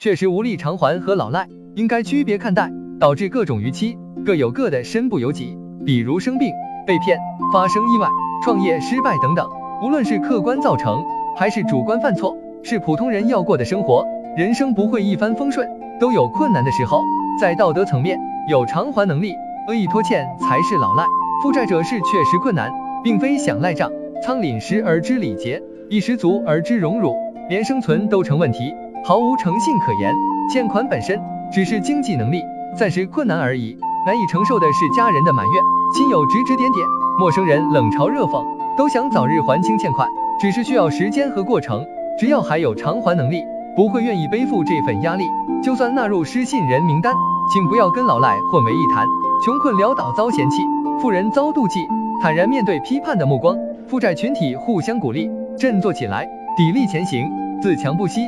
确实无力偿还和老赖应该区别看待，导致各种逾期各有各的身不由己，比如生病、被骗、发生意外、创业失败等等。无论是客观造成，还是主观犯错，是普通人要过的生活。人生不会一帆风顺，都有困难的时候。在道德层面，有偿还能力，恶意拖欠才是老赖。负债者是确实困难，并非想赖账。仓廪实而知礼节，一十足而知荣辱，连生存都成问题，毫无诚信可言。欠款本身只是经济能力暂时困难而已，难以承受的是家人的埋怨、亲友指指点点、陌生人冷嘲热讽。都想早日还清欠款，只是需要时间和过程。只要还有偿还能力，不会愿意背负这份压力。就算纳入失信人名单，请不要跟老赖混为一谈。穷困潦倒遭嫌弃，富人遭妒忌，坦然面对批判的目光。负债群体互相鼓励，振作起来，砥砺前行，自强不息。